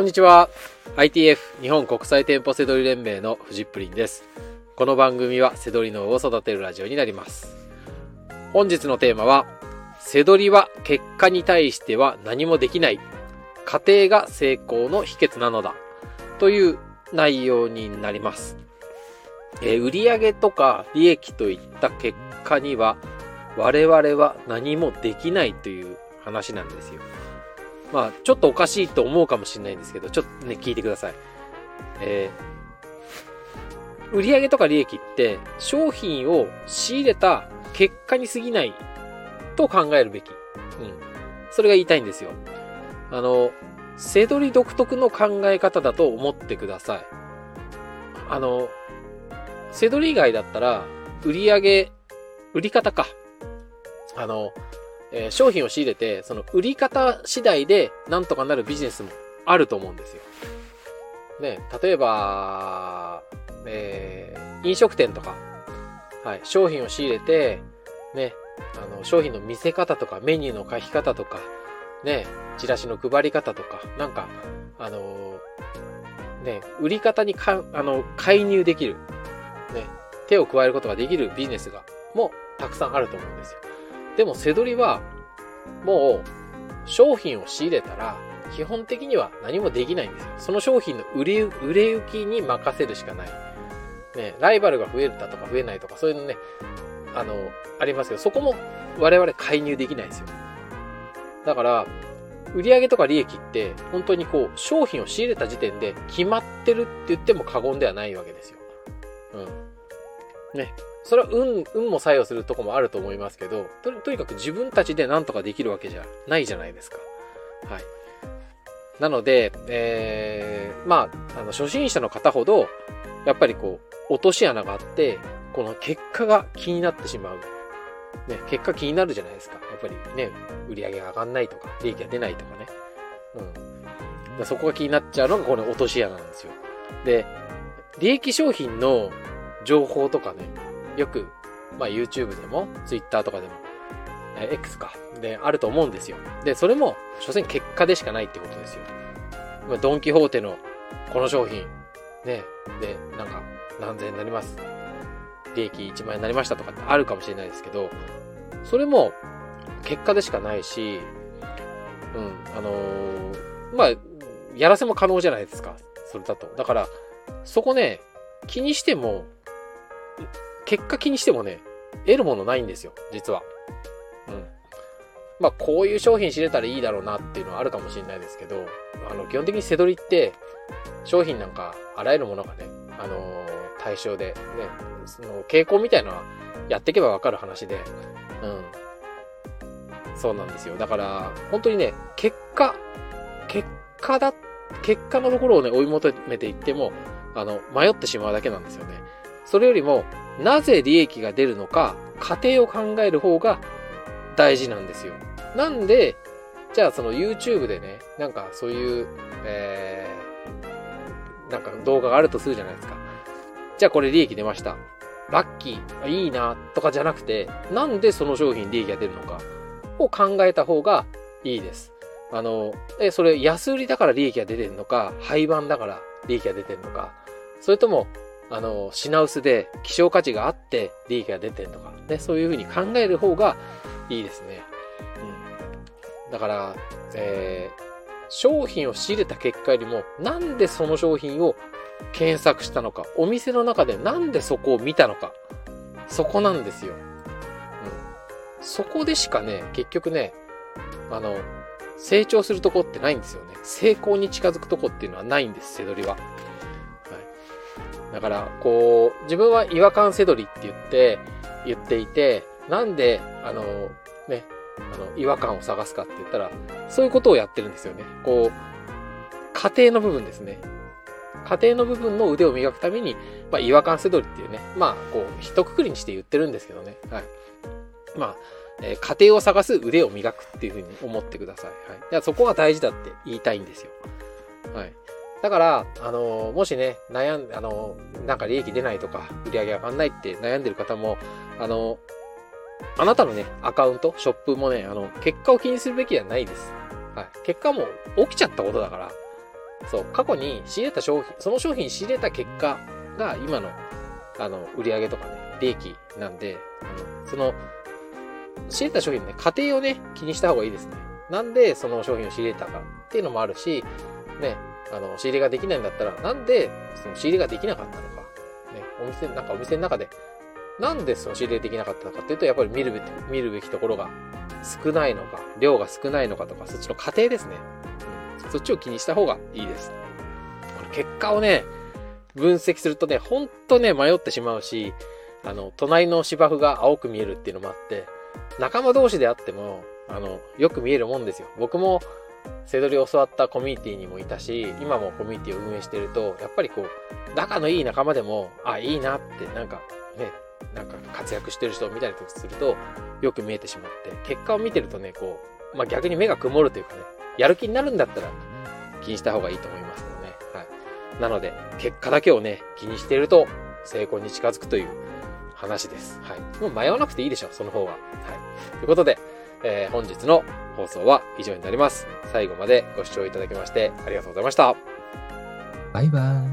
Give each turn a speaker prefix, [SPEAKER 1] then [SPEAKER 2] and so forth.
[SPEAKER 1] こんにちは。ITF 日本国際店舗セドリ連盟のフジップリンです。この番組はセドリ脳を育てるラジオになります。本日のテーマは、セドリは結果に対しては何もできない。家庭が成功の秘訣なのだ。という内容になります。えー売上とか利益といった結果には我々は何もできないという話なんですよ。まあ、ちょっとおかしいと思うかもしれないんですけど、ちょっとね、聞いてください。えー売上とか利益って商品を仕入れた結果に過ぎないと考えるべき。うん。それが言いたいんですよ。あの、セドリ独特の考え方だと思ってください。あの、セドリ以外だったら、売上売り方か。あの、えー商品を仕入れて、その売り方次第でなんとかなるビジネスもあると思うんですよ。ね、例えば、えー飲食店とか、はい、商品を仕入れて、ね、あの、商品の見せ方とか、メニューの書き方とか、ね、チラシの配り方とか、なんか、あのーね、売り方にか、あの、介入できる、ね、手を加えることができるビジネスが、もう、たくさんあると思うんですよ。でも、セドリは、もう、商品を仕入れたら、基本的には何もできないんですよ。その商品の売れ、売れ行きに任せるしかない。ね、ライバルが増えたとか増えないとか、そういうのね、あの、ありますけど、そこも我々介入できないんですよ。だから、売上とか利益って、本当にこう、商品を仕入れた時点で決まってるって言っても過言ではないわけですよ。うん。ね。それは運、運も作用するとこもあると思いますけど、ととにかく自分たちで何とかできるわけじゃないじゃないですか。はい。なので、えー、まあ、あの、初心者の方ほど、やっぱりこう、落とし穴があって、この結果が気になってしまう。ね、結果気になるじゃないですか。やっぱりね、売り上げが上がんないとか、利益が出ないとかね。うん。でそこが気になっちゃうのがこの落とし穴なんですよ。で、利益商品の情報とかね、よく、まあ YouTube でも、Twitter とかでも、え X か、で、あると思うんですよ。で、それも、所詮結果でしかないってことですよ。まあドンキホーテのこの商品、ね、で、なんか、何千円になります。利益1万円になりましたとかってあるかもしれないですけど、それも結果でしかないし、うん、あのーまあ、やらせも可能じゃないですか。それだと。だから、そこね、気にしても、結果気にしてもね、得るものないんですよ、実は。うん。まあ、こういう商品知れたらいいだろうなっていうのはあるかもしれないですけど、あの、基本的に背取りって、商品なんか、あらゆるものがね、あのー対象で、ね、その傾向みたいなのはやっていけばわかる話で、うん。そうなんですよ。だから、本当にね、結果、結果だ、結果のところをね、追い求めていっても、あの、迷ってしまうだけなんですよね。それよりも、なぜ利益が出るのか、過程を考える方が大事なんですよ。なんで、じゃあその YouTube でね、なんかそういう、えー、なんか動画があるとするじゃないですか。じゃあこれ利益出ました。ラッキー、いいな、とかじゃなくて、なんでその商品利益が出るのかを考えた方がいいです。あの、え、それ安売りだから利益が出てるのか、廃盤だから利益が出てるのか、それとも、あの、品薄で希少価値があって利益が出てるのか、ね、そういうふうに考える方がいいですね。うん。だから、えー、商品を仕入れた結果よりも、なんでその商品を検索したのか、お店の中でなんでそこを見たのか、そこなんですよ。うん。そこでしかね、結局ね、あの、成長するとこってないんですよね。成功に近づくとこっていうのはないんです、セドリは。だから、こう、自分は違和感セドリって言って、言っていて、なんで、あの、ね、あの、違和感を探すかって言ったら、そういうことをやってるんですよね。こう、家庭の部分ですね。家庭の部分の腕を磨くために、まあ、違和感セドリっていうね、まあ、こう、一括りにして言ってるんですけどね。はい。まあ、えー家庭を探す腕を磨くっていうふうに思ってください。はい。いやそこが大事だって言いたいんですよ。はい。だから、あのもしね、悩んで、あのなんか利益出ないとか、売り上げ上がんないって悩んでる方も、あのあなたのね、アカウント、ショップもね、あの、結果を気にするべきではないです。はい。結果も起きちゃったことだから、そう、過去に仕入れた商品、その商品仕入れた結果が今の、あの、売り上げとかね、利益なんで、あのその、仕入れた商品のね、過程をね、気にした方がいいですね。なんでその商品を仕入れたかっていうのもあるし、ね、あの、仕入れができないんだったら、なんでその仕入れができなかったのか。ね、お店、なんかお店の中で、なんでその仕入れできなかったのかっていうと、やっぱり見るべき、見るべきところが少ないのか、量が少ないのかとか、そっちの過程ですね。うん。そっちを気にした方がいいです。この結果をね、分析するとね、ほんとね、迷ってしまうし、あの、隣の芝生が青く見えるっていうのもあって、仲間同士であっても、あの、よく見えるもんですよ。僕も、セドリを教わったコミュニティにもいたし、今もコミュニティを運営してると、やっぱりこう、仲のいい仲間でも、あ、いいなって、なんか、ね、なんか活躍してる人を見たりとかすると、よく見えてしまって、結果を見てるとね、こう、まあ、逆に目が曇るというかね、やる気になるんだったら気にした方がいいと思いますけどね。はい。なので、結果だけをね、気にしていると成功に近づくという話です。はい。もう迷わなくていいでしょう、その方が。はい。ということで、えー、本日の放送は以上になります。最後までご視聴いただきましてありがとうございました。
[SPEAKER 2] バイバーイ。